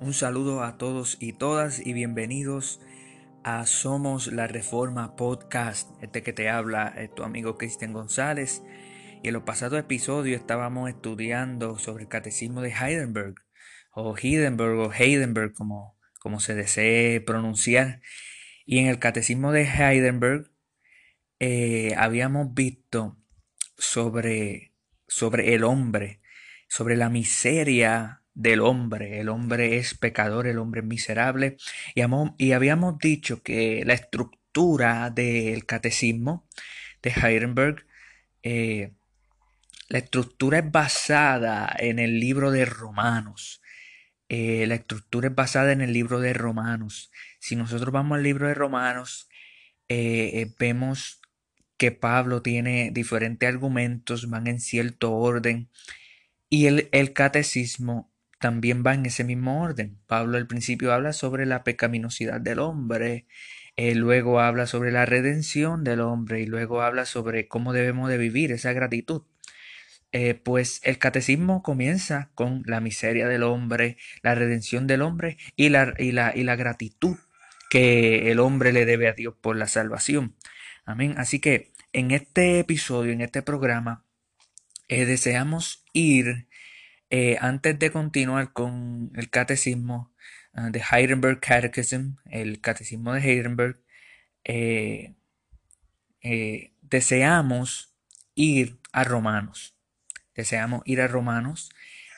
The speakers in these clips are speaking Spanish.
Un saludo a todos y todas y bienvenidos a Somos la Reforma Podcast. Este que te habla es tu amigo Cristian González. Y en los pasados episodios estábamos estudiando sobre el catecismo de Heidenberg, o Heidenberg, o Heidenberg, como, como se desee pronunciar. Y en el catecismo de Heidenberg eh, habíamos visto sobre, sobre el hombre, sobre la miseria del hombre. El hombre es pecador, el hombre es miserable. Y, y habíamos dicho que la estructura del catecismo de Heidenberg, eh, la estructura es basada en el libro de Romanos. Eh, la estructura es basada en el libro de Romanos. Si nosotros vamos al libro de Romanos, eh, vemos que Pablo tiene diferentes argumentos, van en cierto orden, y el, el catecismo también va en ese mismo orden. Pablo al principio habla sobre la pecaminosidad del hombre, eh, luego habla sobre la redención del hombre y luego habla sobre cómo debemos de vivir esa gratitud. Eh, pues el catecismo comienza con la miseria del hombre, la redención del hombre y la, y la, y la gratitud que el hombre le debe a Dios por la salvación. Amén. Así que en este episodio, en este programa, eh, deseamos ir, eh, antes de continuar con el catecismo ah, de Heidelberg Catechism, el catecismo de Heidelberg, eh, deseamos ir a Romanos. Deseamos ir a Romanos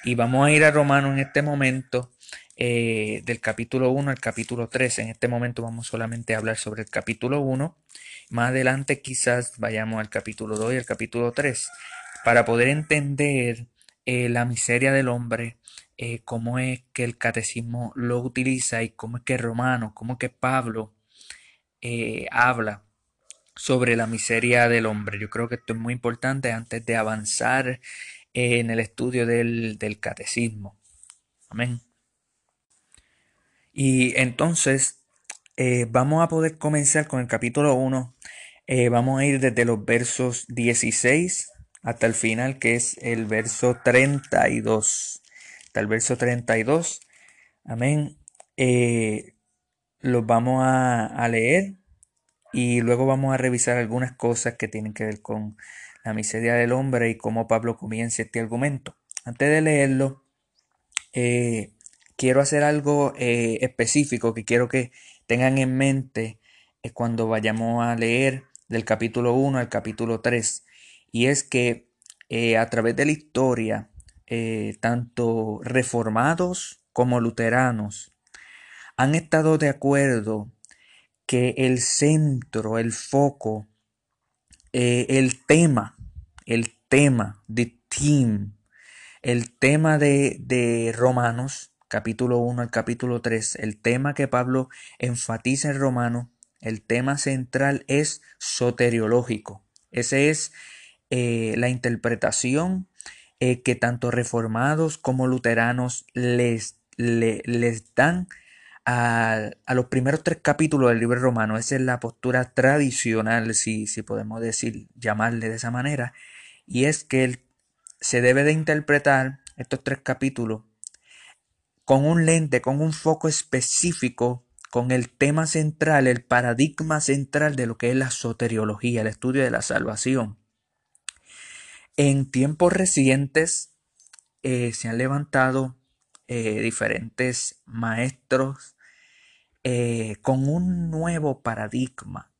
y vamos a ir a Romanos en este momento del capítulo 1 al capítulo 3. En este momento vamos solamente a hablar sobre el capítulo 1. Más adelante quizás vayamos al capítulo 2 y al capítulo 3 para poder entender eh, la miseria del hombre, eh, cómo es que el catecismo lo utiliza y cómo es que Romano, cómo es que Pablo eh, habla sobre la miseria del hombre. Yo creo que esto es muy importante antes de avanzar en el estudio del, catecismo. Amén. Y entonces vamos a poder comenzar con el capítulo 1. vamos a ir desde los versos 16 hasta el final, que es el verso 32. Hasta el verso 32. Amén. Eh, los vamos a, leer y luego vamos a revisar algunas cosas que tienen que ver con la miseria del hombre y cómo Pablo comienza este argumento. Antes de leerlo, eh, quiero hacer algo eh, específico que quiero que tengan en mente cuando vayamos a leer del capítulo 1 al capítulo 3 y es que eh, a través de la historia, eh, tanto reformados como luteranos han estado de acuerdo que el centro, el foco, eh, el tema, el tema, de team, el tema de, de Romanos, capítulo 1 al capítulo 3, el tema que Pablo enfatiza en Romano, el tema central es soteriológico. Ese es eh, la interpretación eh, que tanto reformados como luteranos les, les dan a, los primeros tres capítulos del libro romano. Esa es la postura tradicional, si, si podemos decir, llamarle de esa manera. Y es que se debe de interpretar estos tres capítulos con un lente, con un foco específico, con el tema central, el paradigma central de lo que es la soteriología, el estudio de la salvación. En tiempos recientes eh, se han levantado eh, diferentes maestros eh, con un nuevo paradigma.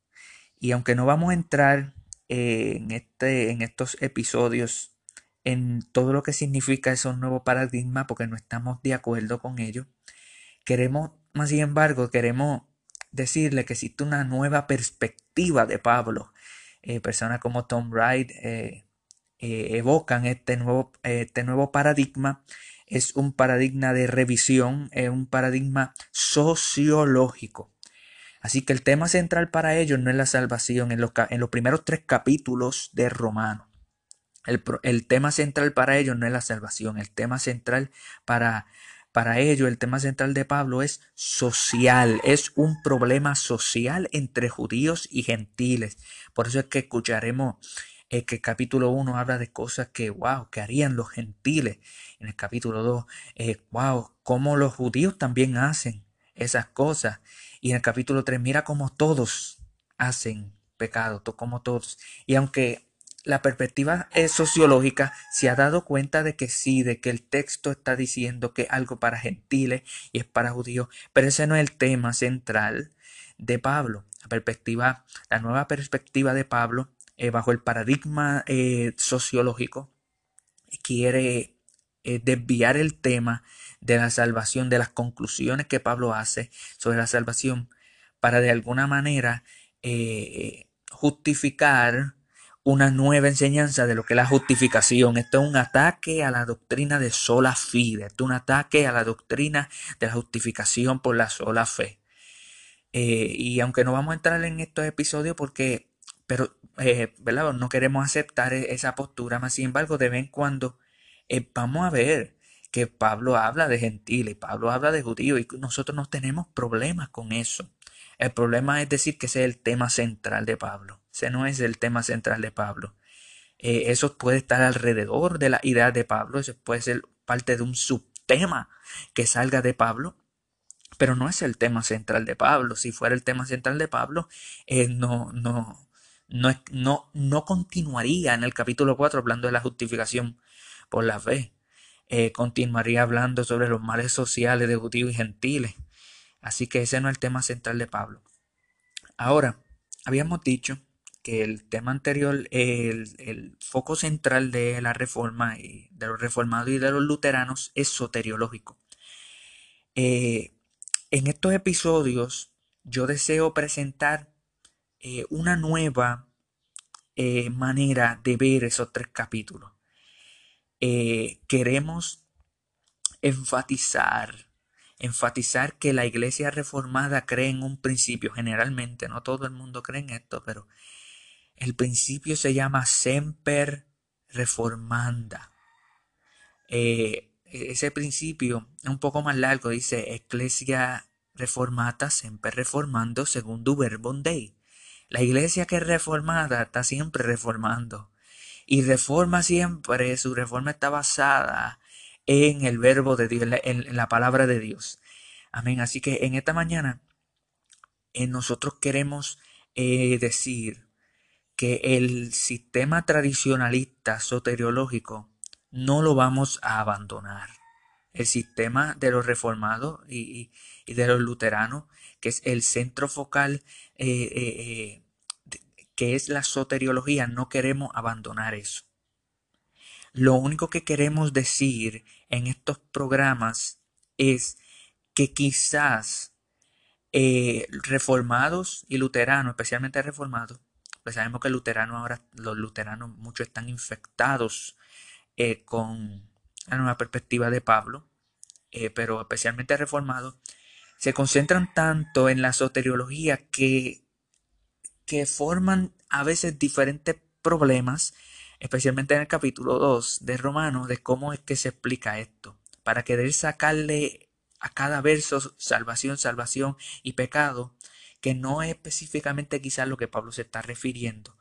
Y aunque no vamos a entrar en, este, en estos episodios en todo lo que significa esos nuevos paradigmas, porque no estamos de acuerdo con ello, queremos, más sin embargo, queremos decirle que existe una nueva perspectiva de Pablo. personas como Tom Wright, evocan este nuevo, este nuevo paradigma es un paradigma de revisión, es un paradigma sociológico. Así que el tema central para ellos no es la salvación en los, en los primeros tres capítulos de Romano. El, el, tema central para ellos no es la salvación, el tema central para, para ellos, el tema central de Pablo es social, es un problema social entre judíos y gentiles. Por eso es que escucharemos eh, que el capítulo 1 habla de cosas que, wow, que harían los gentiles. En el capítulo 2, eh, wow, cómo los judíos también hacen esas cosas. Y en el capítulo 3, mira cómo todos hacen pecado, como todos. Y aunque la perspectiva es sociológica se ha dado cuenta de que sí, de que el texto está diciendo que algo para gentiles y es para judíos, pero ese no es el tema central de Pablo. La perspectiva, la nueva perspectiva de Pablo, eh, bajo el paradigma eh, sociológico, quiere eh, desviar el tema de la salvación, de las conclusiones que Pablo hace sobre la salvación, para de alguna manera justificar una nueva enseñanza de lo que es la justificación. Esto es un ataque a la doctrina de sola fide. Esto es un ataque a la doctrina de la justificación por la sola fe. Y aunque no vamos a entrar en estos episodios porque, pero, eh, ¿verdad? No queremos aceptar e-, esa postura, más sin embargo, de vez en cuando eh, vamos a ver que Pablo habla de gentiles, Pablo habla de judíos y nosotros no tenemos problemas con eso. El problema es decir que ese es el tema central de Pablo. Ese no es el tema central de Pablo. Eh, eso puede estar alrededor de la idea de Pablo, eso puede ser parte de un subtema que salga de Pablo, pero no es el tema central de Pablo. Si fuera el tema central de Pablo, no, no, no, no, no continuaría en el capítulo 4 hablando de la justificación por la fe. Eh, continuaría hablando sobre los males sociales de judíos y gentiles. Así que ese no es el tema central de Pablo. Ahora, habíamos dicho que el tema anterior, el, foco central de la reforma y de los reformados y de los luteranos es soteriológico. Eh, en estos episodios yo deseo presentar eh, una nueva eh, manera de ver esos tres capítulos. queremos enfatizar enfatizar que la iglesia reformada cree en un principio, generalmente, no todo el mundo cree en esto, pero el principio se llama semper reformanda. Eh, ese principio es un poco más largo, dice Ecclesia reformata semper reformando segundo verbum. La iglesia que es reformada está siempre reformando. Y reforma siempre, su reforma está basada en el verbo de Dios, en la palabra de Dios. Amén. Así que en esta mañana eh, nosotros queremos eh, decir que el sistema tradicionalista soteriológico no lo vamos a abandonar. El sistema de los reformados y, de los luteranos, que es el centro focal, eh, que es la soteriología, no queremos abandonar eso. Lo único que queremos decir en estos programas es que quizás eh, reformados y luteranos, especialmente reformados, pues sabemos que luteranos ahora, los luteranos muchos están infectados eh, con la nueva perspectiva de Pablo, eh, pero especialmente reformados, se concentran tanto en la soteriología que, que forman a veces diferentes problemas especialmente en el capítulo 2 de Romanos, de cómo es que se explica esto, para querer sacarle a cada verso salvación, salvación y pecado, que no es específicamente quizás lo que Pablo se está refiriendo.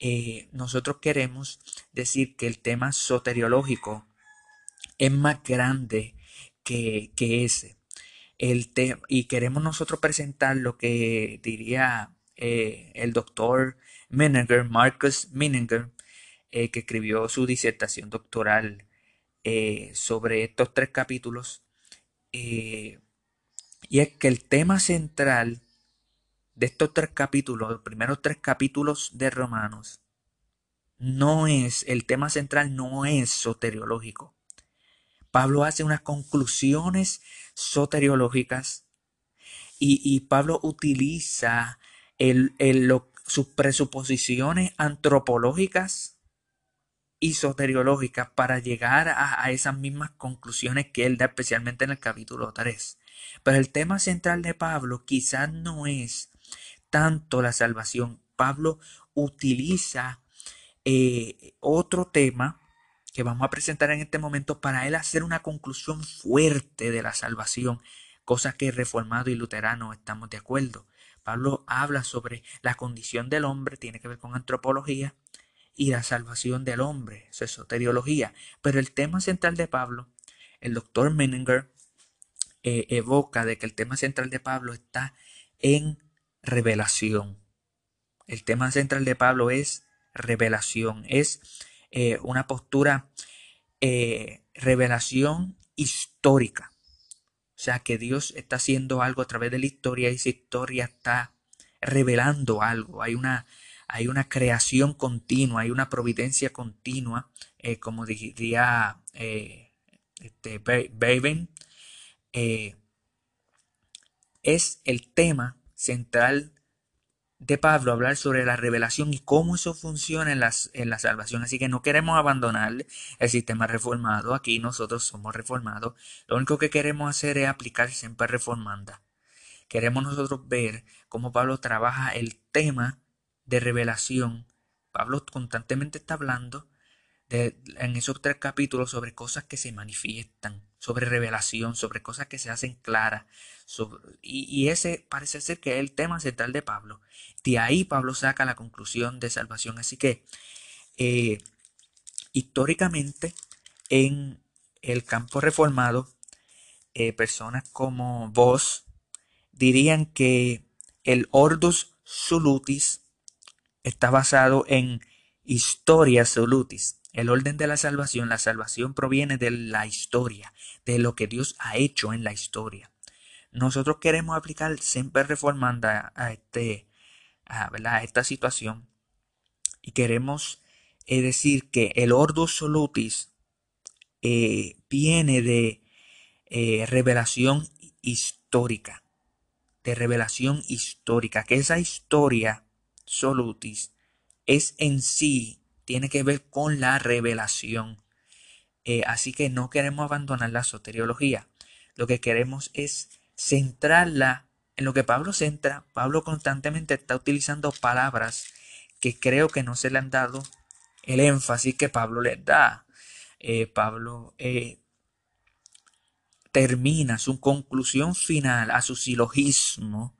Eh, nosotros queremos decir que el tema soteriológico es más grande que, ese. El y queremos nosotros presentar lo que diría eh, el doctor Menninger, Marcus Menninger, eh, que escribió su disertación doctoral eh, sobre estos tres capítulos. Eh, y es que el tema central de estos tres capítulos, los primeros tres capítulos de Romanos, no es, el tema central no es soteriológico. Pablo hace unas conclusiones soteriológicas y, Pablo utiliza sus presuposiciones antropológicas y soteriológica para llegar a, esas mismas conclusiones que él da especialmente en el capítulo 3. Pero el tema central de Pablo quizás no es tanto la salvación. Pablo utiliza eh, otro tema que vamos a presentar en este momento para él hacer una conclusión fuerte de la salvación, cosa que reformado y luterano estamos de acuerdo. Pablo habla sobre la condición del hombre, tiene que ver con antropología, y la salvación del hombre. Eso es. Pero el tema central de Pablo, el doctor Menninger eh, evoca de que el tema central de Pablo está en revelación. El tema central de Pablo es revelación, es eh, una postura eh, revelación histórica. Sea que Dios está haciendo algo a través de la historia y esa historia está revelando algo. Hay una, hay una creación continua, hay una providencia continua, eh, como diría eh, este, eh, es el tema central de Pablo hablar sobre la revelación y cómo eso funciona en, las, en la salvación. Así que no queremos abandonar el sistema reformado. Aquí nosotros somos reformados. Lo único que queremos hacer es aplicar siempre reformanda. Queremos nosotros ver cómo Pablo trabaja el tema de revelación. Pablo constantemente está hablando en esos tres capítulos sobre cosas que se manifiestan, sobre revelación, sobre cosas que se hacen claras. Y, ese parece ser que es el tema central de Pablo. De ahí Pablo saca la conclusión de salvación. Así que eh, históricamente en el campo reformado, eh, personas como vos dirían que el Ordus Solutis está basado en Historia Solutis. El orden de la salvación, la salvación proviene de la historia, de lo que Dios ha hecho en la historia. Nosotros queremos aplicar siempre reformanda a, este, a, esta situación y queremos eh, decir que el ordo solutis eh, viene de eh, revelación histórica, de revelación histórica, que esa historia solutis es en sí tiene que ver con la revelación. Así que no queremos abandonar la soteriología. Lo que queremos es centrarla en lo que Pablo centra. Pablo constantemente está utilizando palabras que creo que no se le han dado el énfasis que Pablo les da. Eh, Pablo eh, termina su conclusión final a su silogismo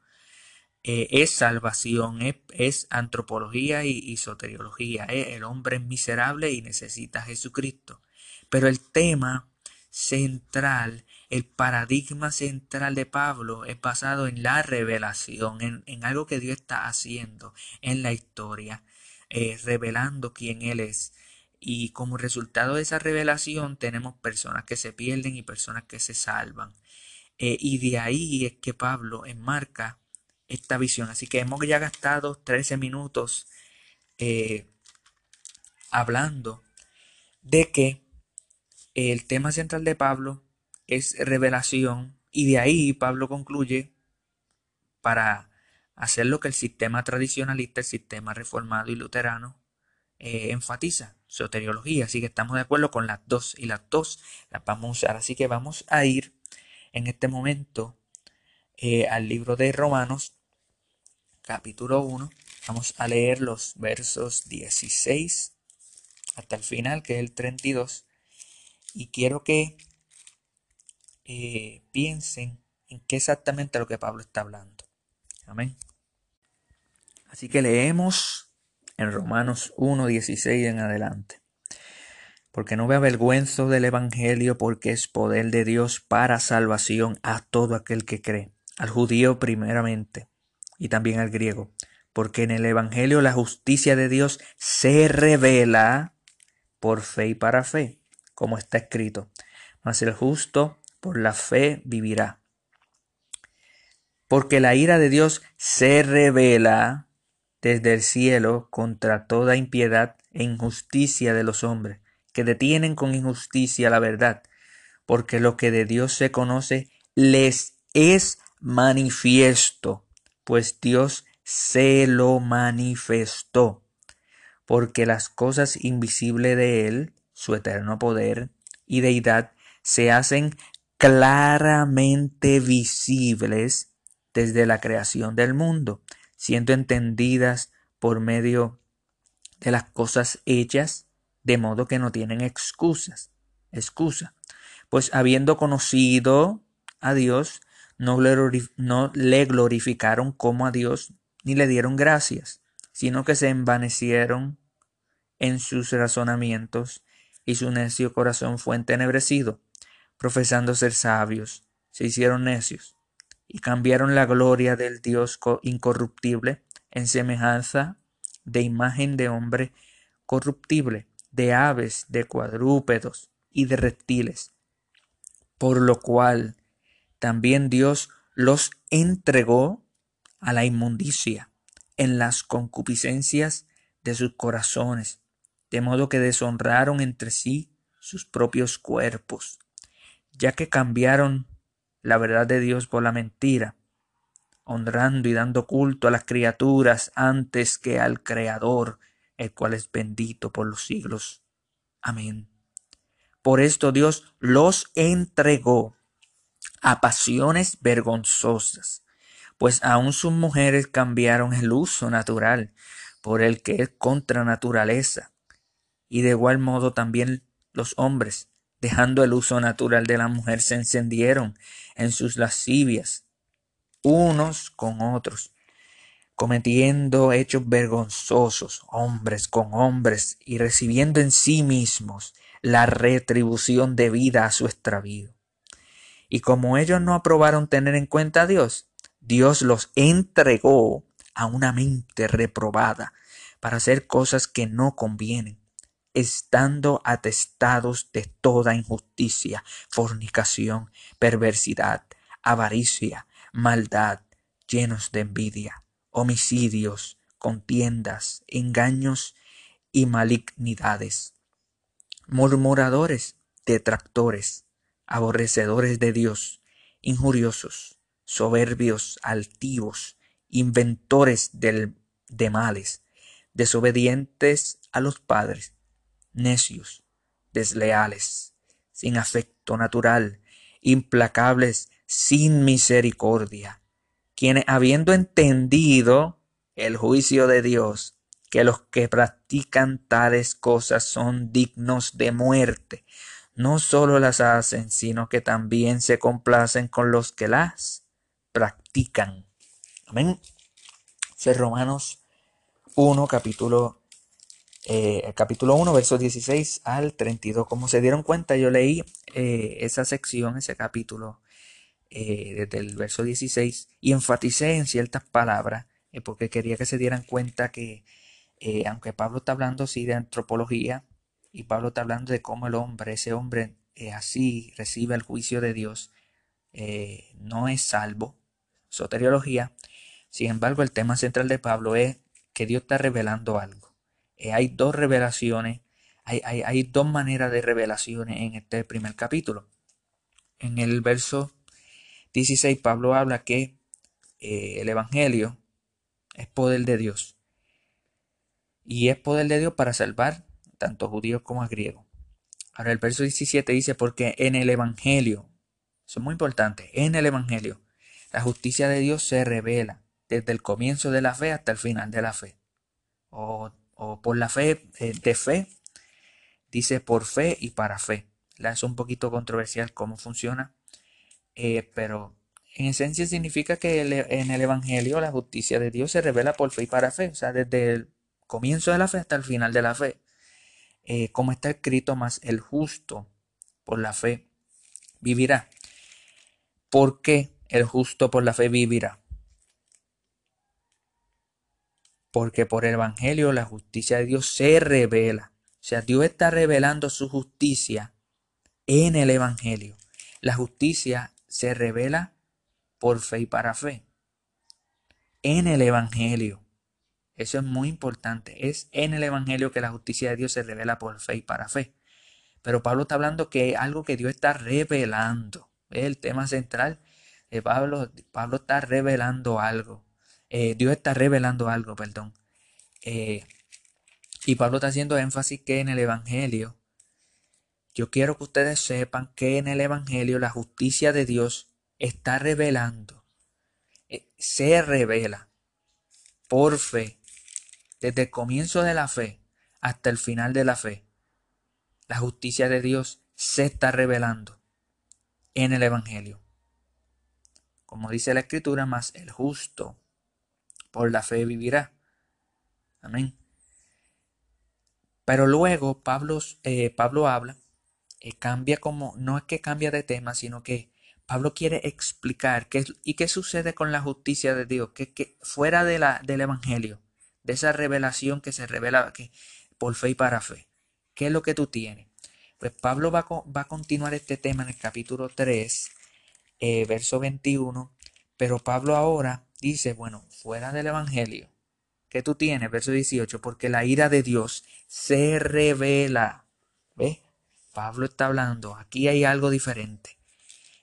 eh, es salvación, es, antropología y, soteriología. Eh, el hombre es miserable y necesita a Jesucristo. Pero el tema central, el paradigma central de Pablo es basado en la revelación, en, algo que Dios está haciendo en la historia, eh, revelando quién Él es. Y como resultado de esa revelación tenemos personas que se pierden y personas que se salvan. y de ahí es que Pablo enmarca esta visión. Así que hemos ya gastado 13 minutos eh, hablando de que el tema central de Pablo es revelación y de ahí Pablo concluye para hacer lo que el sistema tradicionalista, el sistema reformado y luterano eh, enfatiza, soteriología. Así que estamos de acuerdo con las dos y las dos las vamos a usar. Así que vamos a ir en este momento eh, al libro de Romanos, capítulo 1. Vamos a leer los versos 16 hasta el final, que es el 32. Y quiero que eh, piensen en qué exactamente lo que Pablo está hablando. Amén. Así que leemos en Romanos 1, 16 en adelante. Porque no me avergüenzo del Evangelio, porque es poder de Dios para salvación a todo aquel que cree al judío primeramente y también al griego, porque en el Evangelio la justicia de Dios se revela por fe y para fe, como está escrito, mas el justo por la fe vivirá. Porque la ira de Dios se revela desde el cielo contra toda impiedad e injusticia de los hombres, que detienen con injusticia la verdad, porque lo que de Dios se conoce les es manifiesto, pues Dios se lo manifestó, porque las cosas invisibles de Él, su eterno poder y deidad, se hacen claramente visibles desde la creación del mundo, siendo entendidas por medio de las cosas hechas, de modo que no tienen excusas, excusa. Pues habiendo conocido a Dios, no le glorificaron como a Dios, ni le dieron gracias, sino que se envanecieron en sus razonamientos, y su necio corazón fue entenebrecido. Profesando ser sabios, se hicieron necios, y cambiaron la gloria del Dios incorruptible en semejanza de imagen de hombre corruptible, de aves, de cuadrúpedos y de reptiles. Por lo cual también Dios los entregó a la inmundicia en las concupiscencias de sus corazones, de modo que deshonraron entre sí sus propios cuerpos, ya que cambiaron la verdad de Dios por la mentira, honrando y dando culto a las criaturas antes que al Creador, el cual es bendito por los siglos. Amén. Por esto Dios los entregó a pasiones vergonzosas, pues aun sus mujeres cambiaron el uso natural por el que es contra naturaleza, y de igual modo también los hombres, dejando el uso natural de la mujer, se encendieron en sus lascivias, unos con otros, cometiendo hechos vergonzosos, hombres con hombres, y recibiendo en sí mismos la retribución debida a su extravío. Y como ellos no aprobaron tener en cuenta a Dios, Dios los entregó a una mente reprobada para hacer cosas que no convienen, estando atestados de toda injusticia, fornicación, perversidad, avaricia, maldad, llenos de envidia, homicidios, contiendas, engaños y malignidades, murmuradores, detractores, aborrecedores de Dios, injuriosos, soberbios, altivos, inventores del, de males, desobedientes a los padres, necios, desleales, sin afecto natural, implacables, sin misericordia, quienes habiendo entendido el juicio de Dios, que los que practican tales cosas son dignos de muerte, no solo las hacen, sino que también se complacen con los que las practican. Amén. Romanos 1, capítulo, eh, capítulo 1, versos 16 al 32. Como se dieron cuenta, yo leí eh, esa sección, ese capítulo, eh, desde el verso 16, y enfaticé en ciertas palabras, porque quería que se dieran cuenta que, aunque Pablo está hablando sí de antropología, y Pablo está hablando de cómo el hombre, ese hombre así recibe el juicio de Dios, no es salvo. Soteriología. Sin embargo, el tema central de Pablo es que Dios está revelando algo. Eh, hay dos revelaciones, hay, hay, dos maneras de revelaciones en este primer capítulo. En el verso 16, Pablo habla que el Evangelio es poder de Dios. Y es poder de Dios para salvar tanto judíos como griegos. Ahora el verso 17 dice, porque en el Evangelio, eso es muy importante, en el Evangelio, la justicia de Dios se revela desde el comienzo de la fe hasta el final de la fe. O, por la fe eh, de fe, dice por fe y para fe. Es un poquito controversial cómo funciona, eh, pero en esencia significa que en el Evangelio la justicia de Dios se revela por fe y para fe, o sea, desde el comienzo de la fe hasta el final de la fe. Eh, como está escrito, más el justo por la fe vivirá. ¿Por qué el justo por la fe vivirá? Porque por el Evangelio la justicia de Dios se revela. O sea, Dios está revelando su justicia en el Evangelio. La justicia se revela por fe y para fe. En el Evangelio. Eso es muy importante. Es en el Evangelio que la justicia de Dios se revela por fe y para fe. Pero Pablo está hablando que es algo que Dios está revelando. Es el tema central. de Pablo, Pablo está revelando algo. Eh, Dios está revelando algo, perdón. Eh, y Pablo está haciendo énfasis que en el Evangelio, yo quiero que ustedes sepan que en el Evangelio la justicia de Dios está revelando. Eh, se revela por fe desde el comienzo de la fe hasta el final de la fe, la justicia de Dios se está revelando en el Evangelio. Como dice la Escritura, más el justo por la fe vivirá. Amén. Pero luego Pablo, eh, Pablo habla, eh, cambia como, no es que cambia de tema, sino que Pablo quiere explicar qué, y qué sucede con la justicia de Dios, que, que fuera de la, del Evangelio, de esa revelación que se revela que, por fe y para fe. ¿Qué es lo que tú tienes? Pues Pablo va, va a continuar este tema en el capítulo 3, eh, verso 21, pero Pablo ahora dice, bueno, fuera del Evangelio, ¿qué tú tienes? Verso 18, porque la ira de Dios se revela. ¿Ves? Pablo está hablando, aquí hay algo diferente.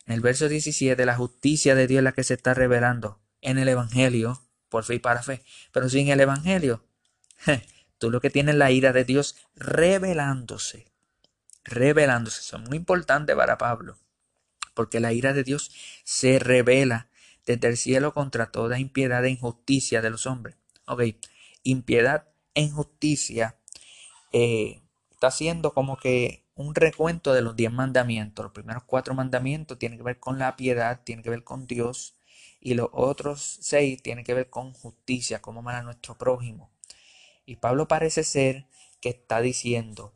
En el verso 17, la justicia de Dios es la que se está revelando en el Evangelio, por fe y para fe. Pero sin el Evangelio, tú lo que tienes es la ira de Dios revelándose. Revelándose. Eso es muy importante para Pablo. Porque la ira de Dios se revela desde el cielo contra toda impiedad e injusticia de los hombres. Ok, impiedad e injusticia eh, está haciendo como que un recuento de los diez mandamientos. Los primeros cuatro mandamientos tienen que ver con la piedad, tienen que ver con Dios, y los otros seis tienen que ver con justicia, como amar a nuestro prójimo. Y Pablo parece ser que está diciendo,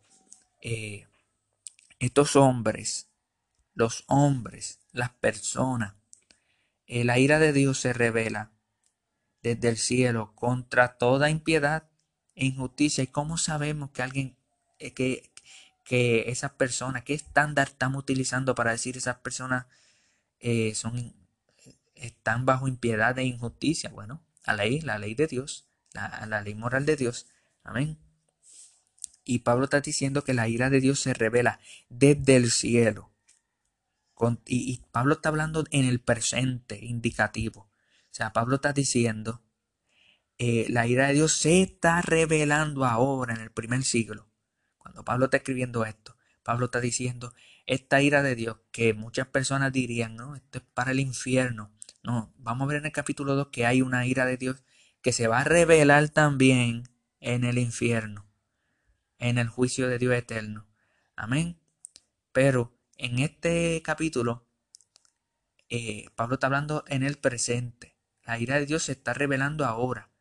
eh, estos hombres, los hombres, las personas, la ira de Dios se revela desde el cielo contra toda impiedad e injusticia. ¿Y cómo sabemos que alguien, eh, que, que esas personas, qué estándar estamos utilizando para decir esas personas eh, son, están bajo impiedad e injusticia? Bueno, la ley, la ley de Dios, la, la ley moral de Dios. Amén. Y Pablo está diciendo que la ira de Dios se revela desde el cielo. Y, Pablo está hablando en el presente indicativo. O sea, Pablo está diciendo, eh, la ira de Dios se está revelando ahora en el primer siglo. Cuando Pablo está escribiendo esto, Pablo está diciendo, esta ira de Dios, que muchas personas dirían, no, esto es para el infierno. No, vamos a ver en el capítulo 2 que hay una ira de Dios que se va a revelar también en el infierno, en el juicio de Dios eterno. Amén. Pero en este capítulo, eh, Pablo está hablando en el presente. La ira de Dios se está revelando ahora.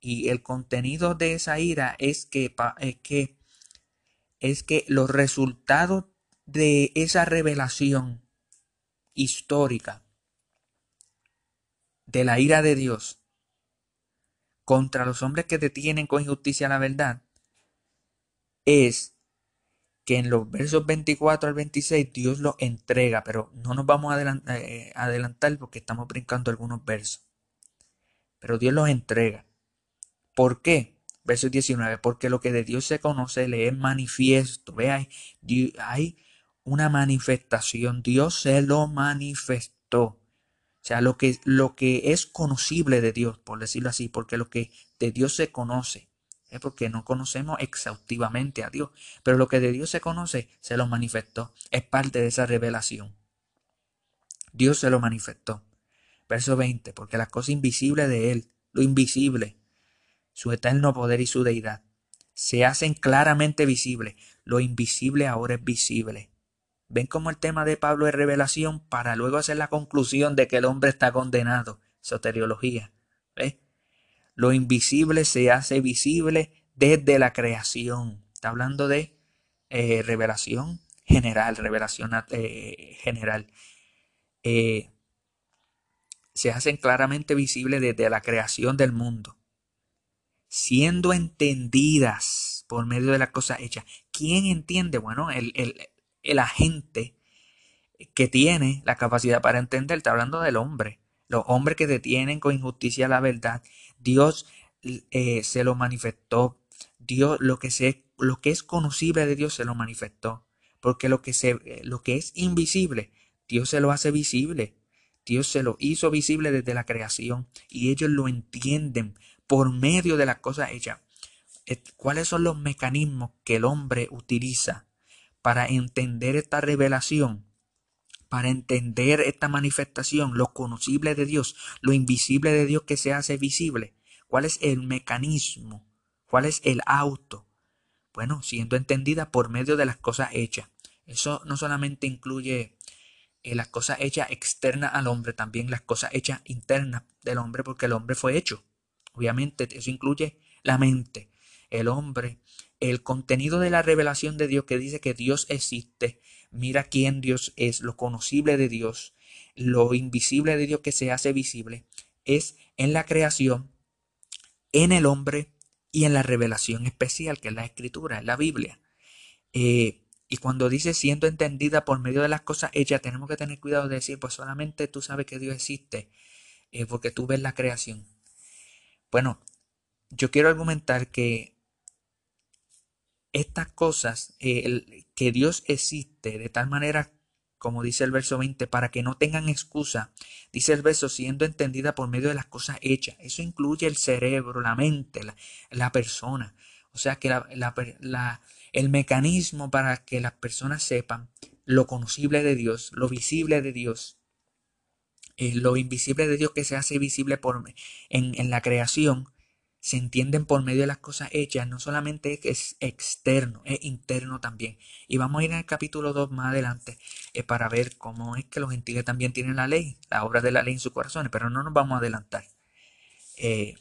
Y el contenido de esa ira es que, es que es que los resultados de esa revelación histórica de la ira de Dios contra los hombres que detienen con injusticia la verdad es que en los versos 24 al 26 Dios lo entrega, pero no nos vamos a eh, adelantar porque estamos brincando algunos versos. Pero Dios los entrega. ¿Por qué? Verso 19, porque lo que de Dios se conoce le es manifiesto. Ve, hay, hay una manifestación. Dios se lo manifestó. O sea, lo que, lo que es conocible de Dios, por decirlo así, porque lo que de Dios se conoce, es porque no conocemos exhaustivamente a Dios, pero lo que de Dios se conoce, se lo manifestó, es parte de esa revelación. Dios se lo manifestó. Verso 20, porque las cosas invisibles de Él, lo invisible, su eterno poder y su deidad, se hacen claramente visibles. Lo invisible ahora es visible. ¿Ven cómo el tema de Pablo es revelación para luego hacer la conclusión de que el hombre está condenado? Soteriología. ¿Ve? Lo invisible se hace visible desde la creación. Está hablando de eh, revelación general, revelación eh, general. Eh, se hacen claramente visibles desde la creación del mundo siendo entendidas por medio de las cosas hechas. ¿Quién entiende? Bueno, el, el, agente que tiene la capacidad para entender, está hablando del hombre. Los hombres que detienen con injusticia la verdad, Dios eh, se lo manifestó. Dios, lo que, se, lo que es conocible de Dios se lo manifestó. Porque lo que, se, lo que es invisible, Dios se lo hace visible. Dios se lo hizo visible desde la creación y ellos lo entienden por medio de las cosas hechas. ¿Cuáles son los mecanismos que el hombre utiliza para entender esta revelación? Para entender esta manifestación, lo conocible de Dios, lo invisible de Dios que se hace visible. ¿Cuál es el mecanismo? ¿Cuál es el auto? Bueno, siendo entendida por medio de las cosas hechas. Eso no solamente incluye eh, las cosas hechas externas al hombre, también las cosas hechas internas del hombre, porque el hombre fue hecho. Obviamente eso incluye la mente. El hombre el contenido de la revelación de Dios que dice que Dios existe, mira quién Dios es, lo conocible de Dios, lo invisible de Dios que se hace visible, es en la creación, en el hombre y en la revelación especial, que es la escritura, es la Biblia. Eh, y cuando dice siendo entendida por medio de las cosas hechas, tenemos que tener cuidado de decir, pues solamente tú sabes que Dios existe, eh, porque tú ves la creación. Bueno, yo quiero argumentar que estas cosas, eh, que Dios existe de tal manera, como dice el verso 20, para que no tengan excusa, dice el verso, siendo entendida por medio de las cosas hechas. Eso incluye el cerebro, la mente, la, persona. O sea que la, el mecanismo para que las personas sepan lo conocible de Dios, lo visible de Dios, eh, lo invisible de Dios que se hace visible por, en, en la creación, se entienden por medio de las cosas hechas, no solamente es externo, es interno también. Y vamos a ir el capítulo 2 más adelante eh, para ver cómo es que los gentiles también tienen la ley, la obra de la ley en sus corazones, pero no nos vamos a adelantar. Eh,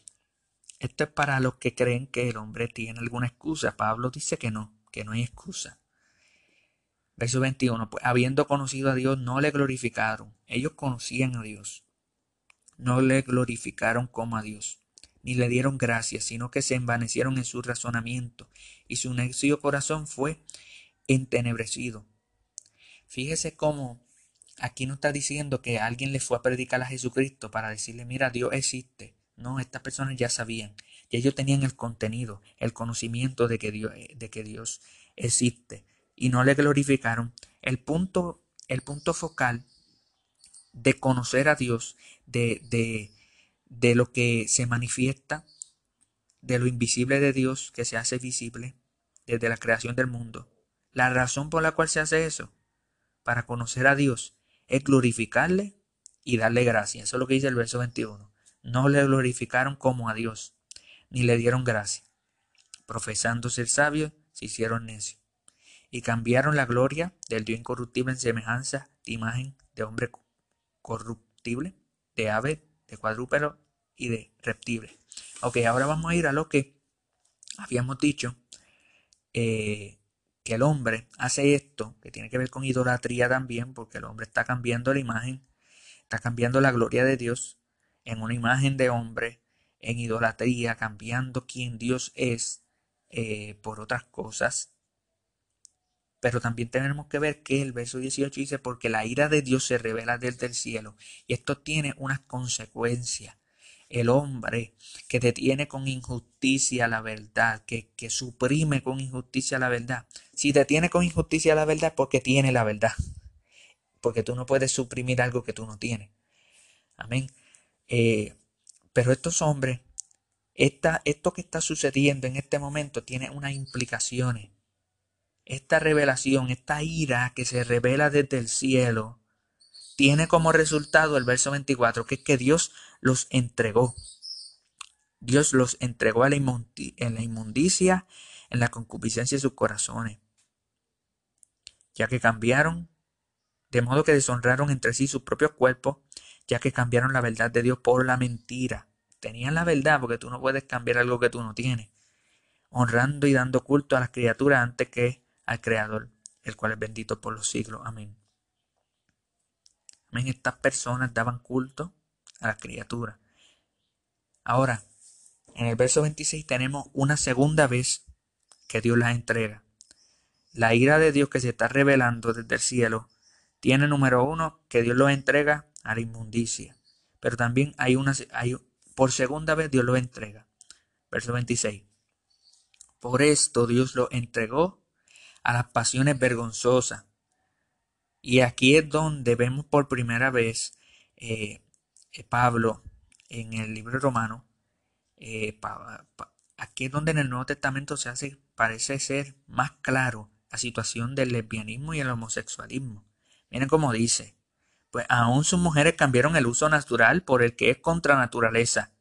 esto es para los que creen que el hombre tiene alguna excusa. Pablo dice que no, que no hay excusa. Verso 21, pues habiendo conocido a Dios, no le glorificaron. Ellos conocían a Dios. No le glorificaron como a Dios ni le dieron gracias, sino que se envanecieron en su razonamiento, y su necio corazón fue entenebrecido. Fíjese cómo aquí no está diciendo que alguien le fue a predicar a Jesucristo para decirle, mira, Dios existe. No, estas personas ya sabían, y ellos tenían el contenido, el conocimiento de que Dios, de que Dios existe, y no le glorificaron. El punto, el punto focal de conocer a Dios, de, de, de lo que se manifiesta, de lo invisible de Dios que se hace visible desde la creación del mundo. La razón por la cual se hace eso, para conocer a Dios, es glorificarle y darle gracia. Eso es lo que dice el verso 21. No le glorificaron como a Dios, ni le dieron gracia. Profesando ser sabios, se hicieron necios. Y cambiaron la gloria del Dios incorruptible en semejanza de imagen de hombre corruptible, de ave de cuadrúpedo y de reptiles. Ok, ahora vamos a ir a lo que habíamos dicho, eh, que el hombre hace esto, que tiene que ver con idolatría también, porque el hombre está cambiando la imagen, está cambiando la gloria de Dios en una imagen de hombre, en idolatría, cambiando quién Dios es eh, por otras cosas. Pero también tenemos que ver que el verso 18 dice, porque la ira de Dios se revela desde el cielo. Y esto tiene unas consecuencias. El hombre que detiene con injusticia la verdad, que, que suprime con injusticia la verdad. Si detiene con injusticia la verdad, porque tiene la verdad. Porque tú no puedes suprimir algo que tú no tienes. Amén. Eh, pero estos hombres, esta, esto que está sucediendo en este momento tiene unas implicaciones esta revelación, esta ira que se revela desde el cielo, tiene como resultado el verso 24, que es que Dios los entregó. Dios los entregó a la en la inmundicia, en la concupiscencia de sus corazones, ya que cambiaron, de modo que deshonraron entre sí sus propios cuerpos, ya que cambiaron la verdad de Dios por la mentira. Tenían la verdad porque tú no puedes cambiar algo que tú no tienes, honrando y dando culto a las criaturas antes que al Creador, el cual es bendito por los siglos. Amén. Amén. Estas personas daban culto a la criatura. Ahora, en el verso 26 tenemos una segunda vez que Dios las entrega. La ira de Dios que se está revelando desde el cielo tiene número uno que Dios los entrega a la inmundicia. Pero también hay una, hay, por segunda vez Dios los entrega. Verso 26. Por esto Dios lo entregó a las pasiones vergonzosas. Y aquí es donde vemos por primera vez eh, eh, Pablo en el libro romano. Eh, aquí es donde en el Nuevo Testamento se hace, parece ser más claro la situación del lesbianismo y el homosexualismo. Miren cómo dice, pues aún sus mujeres cambiaron el uso natural por el que es contra naturaleza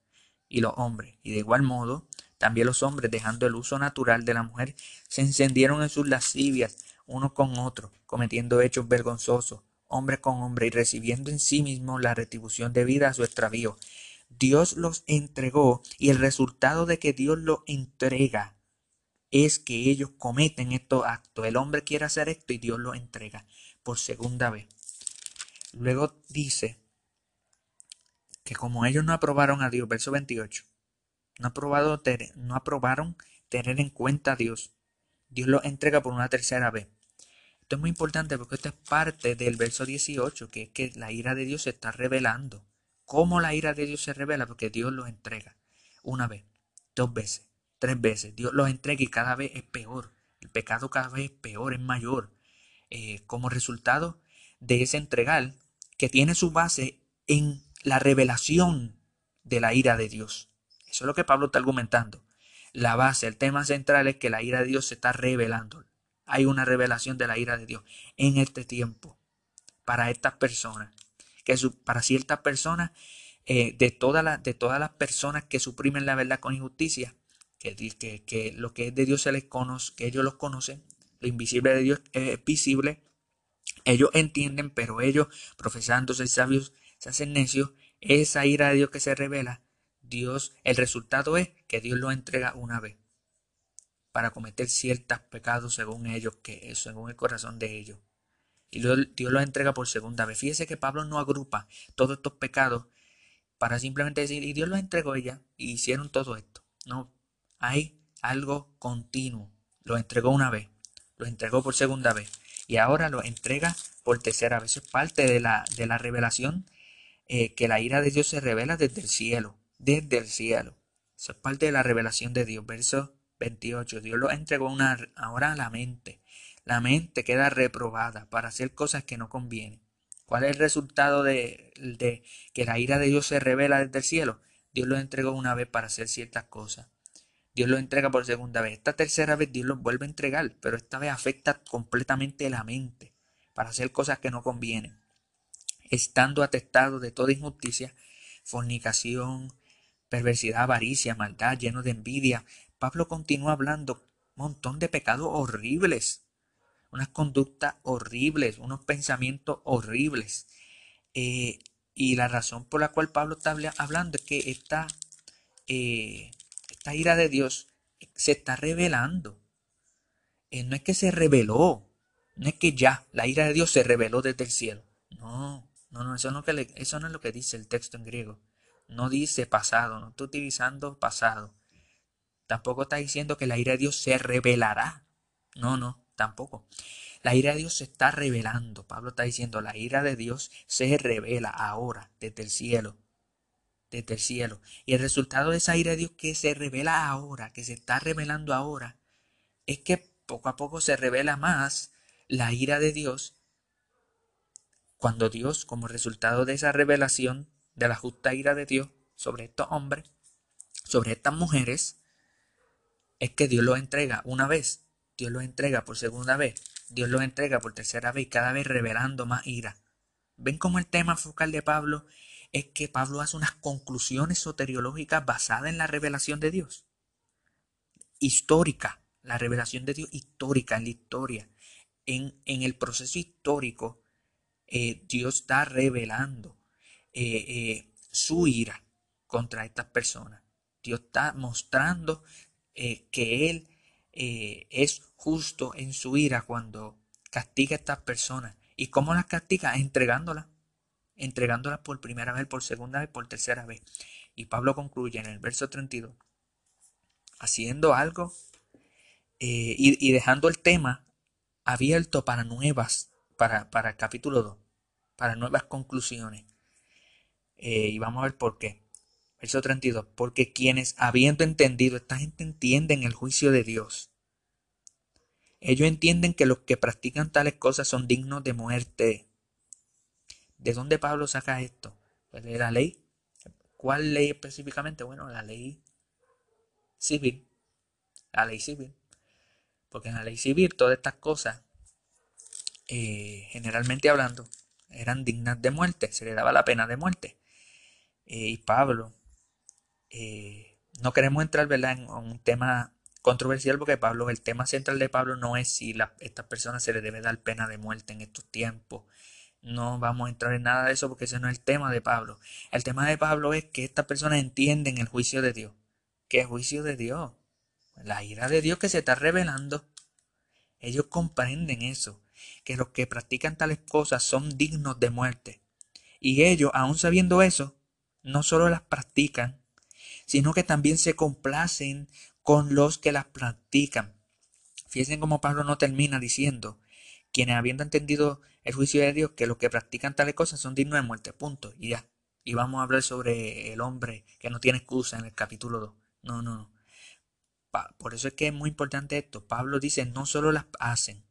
y los hombres. Y de igual modo, también los hombres, dejando el uso natural de la mujer, se encendieron en sus lascivias uno con otro, cometiendo hechos vergonzosos, hombre con hombre, y recibiendo en sí mismo la retribución debida a su extravío. Dios los entregó y el resultado de que Dios los entrega es que ellos cometen estos actos. El hombre quiere hacer esto y Dios lo entrega por segunda vez. Luego dice que como ellos no aprobaron a Dios, verso 28, no, aprobado, no aprobaron tener en cuenta a Dios, Dios lo entrega por una tercera vez. Esto es muy importante porque esto es parte del verso 18, que es que la ira de Dios se está revelando. ¿Cómo la ira de Dios se revela? Porque Dios los entrega una vez, dos veces, tres veces. Dios los entrega y cada vez es peor. El pecado cada vez es peor, es mayor. Eh, como resultado de ese entregar que tiene su base en la revelación de la ira de Dios. Eso es lo que Pablo está argumentando. La base, el tema central es que la ira de Dios se está revelando. Hay una revelación de la ira de Dios en este tiempo para estas personas. Que para ciertas personas, eh, de, todas de todas las personas que suprimen la verdad con injusticia, que, que, que lo que es de Dios se les conoce, que ellos los conocen, lo invisible de Dios es visible, ellos entienden, pero ellos, profesando ser sabios, se hacen necios. Esa ira de Dios que se revela, Dios, el resultado es que Dios lo entrega una vez para cometer ciertos pecados según ellos, que según el corazón de ellos. Y Dios los entrega por segunda vez. Fíjese que Pablo no agrupa todos estos pecados para simplemente decir, y Dios los entregó ella, y hicieron todo esto. No, hay algo continuo. Lo entregó una vez, lo entregó por segunda vez, y ahora lo entrega por tercera vez. es parte de la, de la revelación eh, que la ira de Dios se revela desde el cielo, desde el cielo. Eso es parte de la revelación de Dios. Verso 28. Dios lo entregó una, ahora a la mente. La mente queda reprobada para hacer cosas que no convienen. ¿Cuál es el resultado de, de que la ira de Dios se revela desde el cielo? Dios lo entregó una vez para hacer ciertas cosas. Dios lo entrega por segunda vez. Esta tercera vez Dios lo vuelve a entregar, pero esta vez afecta completamente la mente para hacer cosas que no convienen. Estando atestado de toda injusticia, fornicación, perversidad, avaricia, maldad, lleno de envidia. Pablo continúa hablando montón de pecados horribles, unas conductas horribles, unos pensamientos horribles. Eh, y la razón por la cual Pablo está hablando es que esta, eh, esta ira de Dios se está revelando. Eh, no es que se reveló, no es que ya la ira de Dios se reveló desde el cielo. No, no, no, eso no, eso no es lo que dice el texto en griego. No dice pasado, no está utilizando pasado. Tampoco está diciendo que la ira de Dios se revelará. No, no, tampoco. La ira de Dios se está revelando. Pablo está diciendo, la ira de Dios se revela ahora, desde el cielo. Desde el cielo. Y el resultado de esa ira de Dios que se revela ahora, que se está revelando ahora, es que poco a poco se revela más la ira de Dios cuando Dios, como resultado de esa revelación de la justa ira de Dios sobre estos hombres, sobre estas mujeres, es que Dios los entrega una vez, Dios los entrega por segunda vez, Dios los entrega por tercera vez y cada vez revelando más ira. ¿Ven cómo el tema focal de Pablo es que Pablo hace unas conclusiones soteriológicas basadas en la revelación de Dios? Histórica, la revelación de Dios histórica en la historia. En, en el proceso histórico, eh, Dios está revelando eh, eh, su ira contra estas personas. Dios está mostrando que Él es justo en su ira cuando castiga a estas personas. ¿Y cómo las castiga? Entregándolas. Entregándolas por primera vez, por segunda vez, por tercera vez. Y Pablo concluye en el verso 32, haciendo algo y, dejando el tema abierto para nuevas, para, para el capítulo 2, para nuevas conclusiones. Eh, y vamos a ver por qué. Verso 32. Porque quienes habiendo entendido, esta gente entienden el juicio de Dios. Ellos entienden que los que practican tales cosas son dignos de muerte. ¿De dónde Pablo saca esto? Pues de la ley. ¿Cuál ley específicamente? Bueno, la ley civil. La ley civil. Porque en la ley civil todas estas cosas, eh, generalmente hablando, eran dignas de muerte, se le daba la pena de muerte. Eh, y Pablo, eh, no queremos entrar en un tema controversial porque Pablo, el tema central de Pablo no es si a estas personas se les debe dar pena de muerte en estos tiempos. No vamos a entrar en nada de eso porque ese no es el tema de Pablo. El tema de Pablo es que estas personas entienden el juicio de Dios. ¿Qué juicio de Dios? La ira de Dios que se está revelando. Ellos comprenden eso, que los que practican tales cosas son dignos de muerte. Y ellos, aun sabiendo eso, no solo las practican, sino que también se complacen con los que las practican. Fíjense cómo Pablo no termina diciendo, quienes habiendo entendido el juicio de Dios, que los que practican tales cosas son dignos de muerte, punto, y ya. Y vamos a hablar sobre el hombre que no tiene excusa en el capítulo 2. No, no, no. Por eso es que es muy importante esto. Pablo dice, no solo las hacen,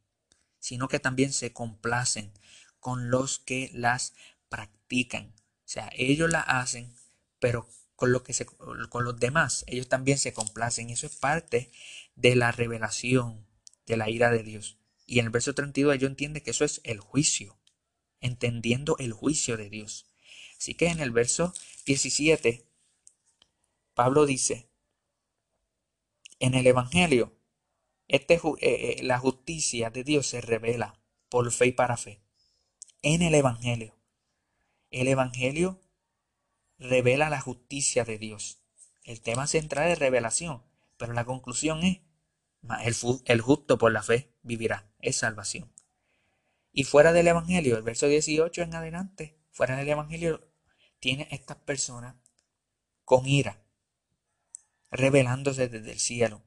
sino que también se complacen con los que las practican. O sea, ellos las hacen, pero con, lo que se, con los demás, ellos también se complacen. Eso es parte de la revelación de la ira de Dios. Y en el verso 32 ellos entienden que eso es el juicio, entendiendo el juicio de Dios. Así que en el verso 17, Pablo dice, en el Evangelio, este, eh, eh, la justicia de Dios se revela por fe y para fe. En el Evangelio. El Evangelio revela la justicia de Dios. El tema central es revelación, pero la conclusión es, el, justo por la fe vivirá, es salvación. Y fuera del Evangelio, el verso 18 en adelante, fuera del Evangelio, tiene estas personas con ira, revelándose desde el cielo.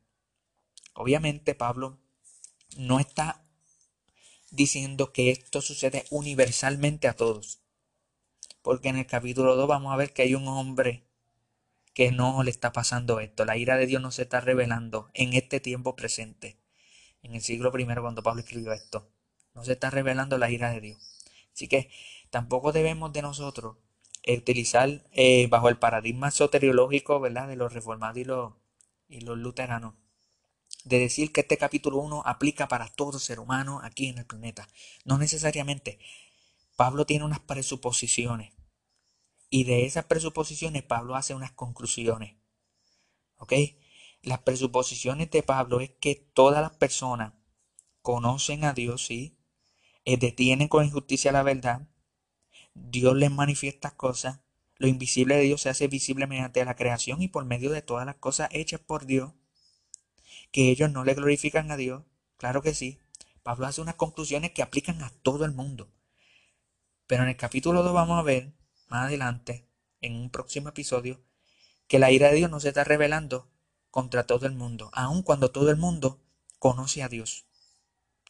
Obviamente Pablo no está diciendo que esto sucede universalmente a todos. Porque en el capítulo 2 vamos a ver que hay un hombre que no le está pasando esto. La ira de Dios no se está revelando en este tiempo presente. En el siglo I cuando Pablo escribió esto. No se está revelando la ira de Dios. Así que tampoco debemos de nosotros utilizar eh, bajo el paradigma soteriológico ¿verdad? de los reformados y los, y los luteranos, de decir que este capítulo 1 aplica para todo ser humano aquí en el planeta. No necesariamente. Pablo tiene unas presuposiciones y de esas presuposiciones Pablo hace unas conclusiones. ¿Ok? Las presuposiciones de Pablo es que todas las personas conocen a Dios, sí, eh, detienen con injusticia la verdad, Dios les manifiesta cosas. Lo invisible de Dios se hace visible mediante la creación y por medio de todas las cosas hechas por Dios. Que ellos no le glorifican a Dios. Claro que sí. Pablo hace unas conclusiones que aplican a todo el mundo. Pero en el capítulo 2 vamos a ver más adelante, en un próximo episodio, que la ira de Dios no se está revelando contra todo el mundo, aun cuando todo el mundo conoce a Dios.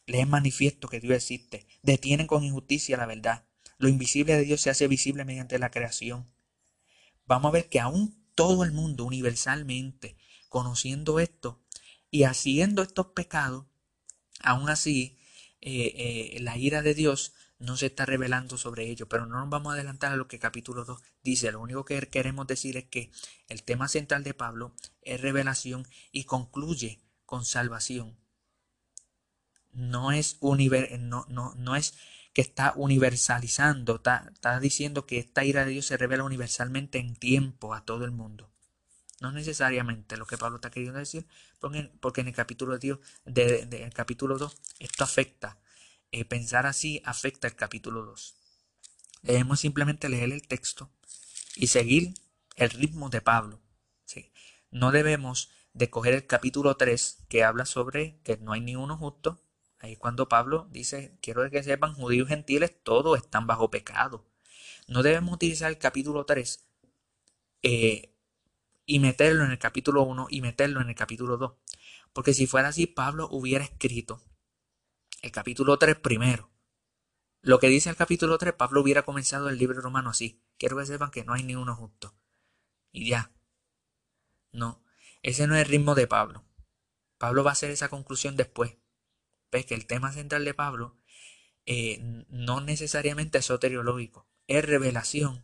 Le es manifiesto que Dios existe. Detienen con injusticia la verdad. Lo invisible de Dios se hace visible mediante la creación. Vamos a ver que aún todo el mundo universalmente, conociendo esto y haciendo estos pecados, aún así eh, eh, la ira de Dios no se está revelando sobre ellos, pero no nos vamos a adelantar a lo que capítulo 2 dice. Lo único que queremos decir es que el tema central de Pablo es revelación y concluye con salvación. No es, no, no, no es que está universalizando, está, diciendo que esta ira de Dios se revela universalmente en tiempo a todo el mundo. No necesariamente lo que Pablo está queriendo decir, porque, en el capítulo, Dios, de, capítulo 2 esto afecta. Eh, pensar así afecta el capítulo 2. Debemos simplemente leer el texto y seguir el ritmo de Pablo. No debemos de coger el capítulo 3 que habla sobre que no hay ni uno justo Ahí cuando Pablo dice, quiero que sepan, judíos gentiles, todos están bajo pecado. No debemos utilizar el capítulo 3 eh, y meterlo en el capítulo 1 y meterlo en el capítulo 2. Porque si fuera así, Pablo hubiera escrito el capítulo 3 primero. Lo que dice el capítulo 3, Pablo hubiera comenzado el libro romano así. Quiero que sepan que no hay ni uno justo. Y ya. No, ese no es el ritmo de Pablo. Pablo va a hacer esa conclusión después ves que el tema central de Pablo eh, no necesariamente es soteriológico, es revelación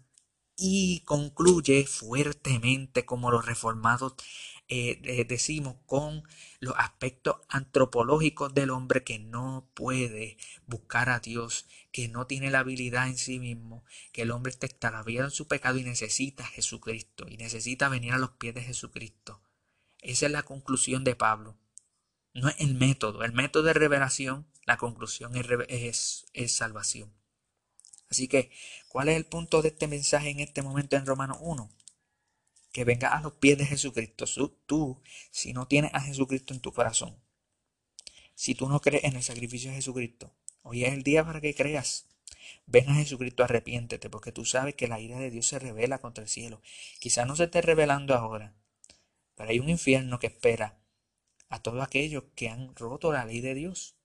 y concluye fuertemente como los reformados eh, decimos con los aspectos antropológicos del hombre que no puede buscar a Dios, que no tiene la habilidad en sí mismo, que el hombre está extraviado en su pecado y necesita a Jesucristo y necesita venir a los pies de Jesucristo. Esa es la conclusión de Pablo no es el método. El método de revelación, la conclusión es, salvación. Así que, ¿cuál es el punto de este mensaje en este momento en Romanos 1? Que venga a los pies de Jesucristo. Tú, si no tienes a Jesucristo en tu corazón, si tú no crees en el sacrificio de Jesucristo, hoy es el día para que creas. Ven a Jesucristo, arrepiéntete, porque tú sabes que la ira de Dios se revela contra el cielo. Quizás no se esté revelando ahora, pero hay un infierno que espera a todos aquellos que han roto la ley de Dios.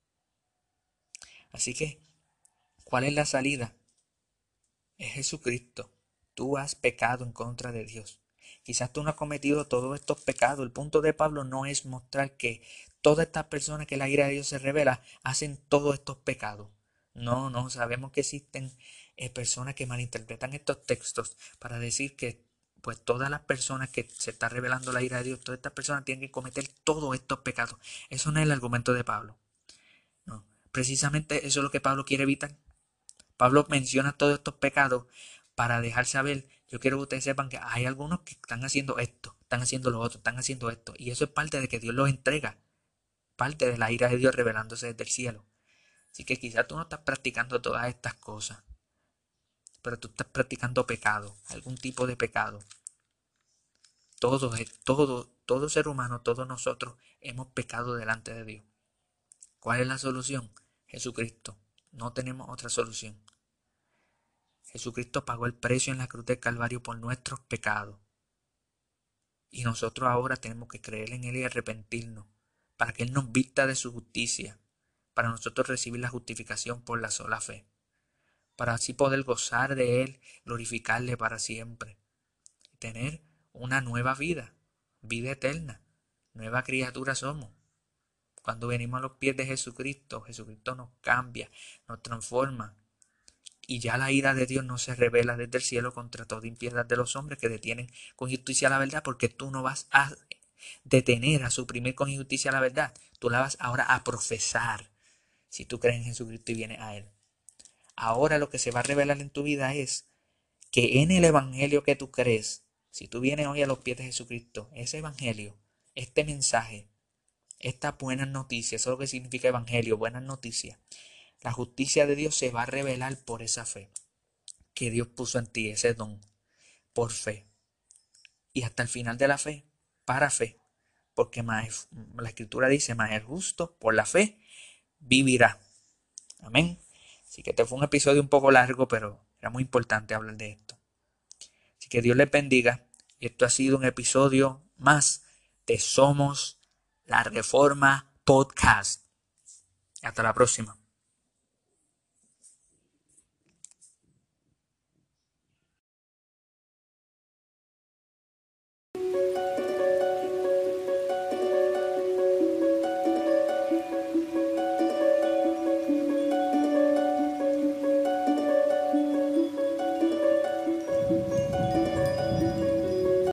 Así que, ¿cuál es la salida? Es Jesucristo. Tú has pecado en contra de Dios. Quizás tú no has cometido todos estos pecados. El punto de Pablo no es mostrar que todas estas personas que la ira de Dios se revela hacen todos estos pecados. No, no, sabemos que existen eh, personas que malinterpretan estos textos para decir que pues todas las personas que se está revelando la ira de Dios, todas estas personas tienen que cometer todos estos pecados. Eso no es el argumento de Pablo. No, precisamente eso es lo que Pablo quiere evitar. Pablo menciona todos estos pecados para dejar saber, yo quiero que ustedes sepan que hay algunos que están haciendo esto, están haciendo lo otro, están haciendo esto. Y eso es parte de que Dios los entrega. Parte de la ira de Dios revelándose desde el cielo. Así que quizás tú no estás practicando todas estas cosas pero tú estás practicando pecado, algún tipo de pecado. Todo, todo, todo ser humano, todos nosotros hemos pecado delante de Dios. ¿Cuál es la solución? Jesucristo. No tenemos otra solución. Jesucristo pagó el precio en la cruz del Calvario por nuestros pecados. Y nosotros ahora tenemos que creer en Él y arrepentirnos, para que Él nos vista de su justicia, para nosotros recibir la justificación por la sola fe para así poder gozar de Él, glorificarle para siempre, y tener una nueva vida, vida eterna, nueva criatura somos. Cuando venimos a los pies de Jesucristo, Jesucristo nos cambia, nos transforma. Y ya la ira de Dios no se revela desde el cielo contra toda impiedad de los hombres que detienen con justicia la verdad, porque tú no vas a detener, a suprimir con injusticia la verdad. Tú la vas ahora a profesar si tú crees en Jesucristo y vienes a Él. Ahora lo que se va a revelar en tu vida es que en el Evangelio que tú crees, si tú vienes hoy a los pies de Jesucristo, ese Evangelio, este mensaje, esta buena noticia, eso es lo que significa Evangelio, buenas noticias. La justicia de Dios se va a revelar por esa fe que Dios puso en ti, ese don, por fe. Y hasta el final de la fe, para fe. Porque más, la escritura dice, más el justo por la fe vivirá. Amén. Así que este fue un episodio un poco largo, pero era muy importante hablar de esto. Así que Dios les bendiga. Esto ha sido un episodio más de Somos la Reforma Podcast. Hasta la próxima.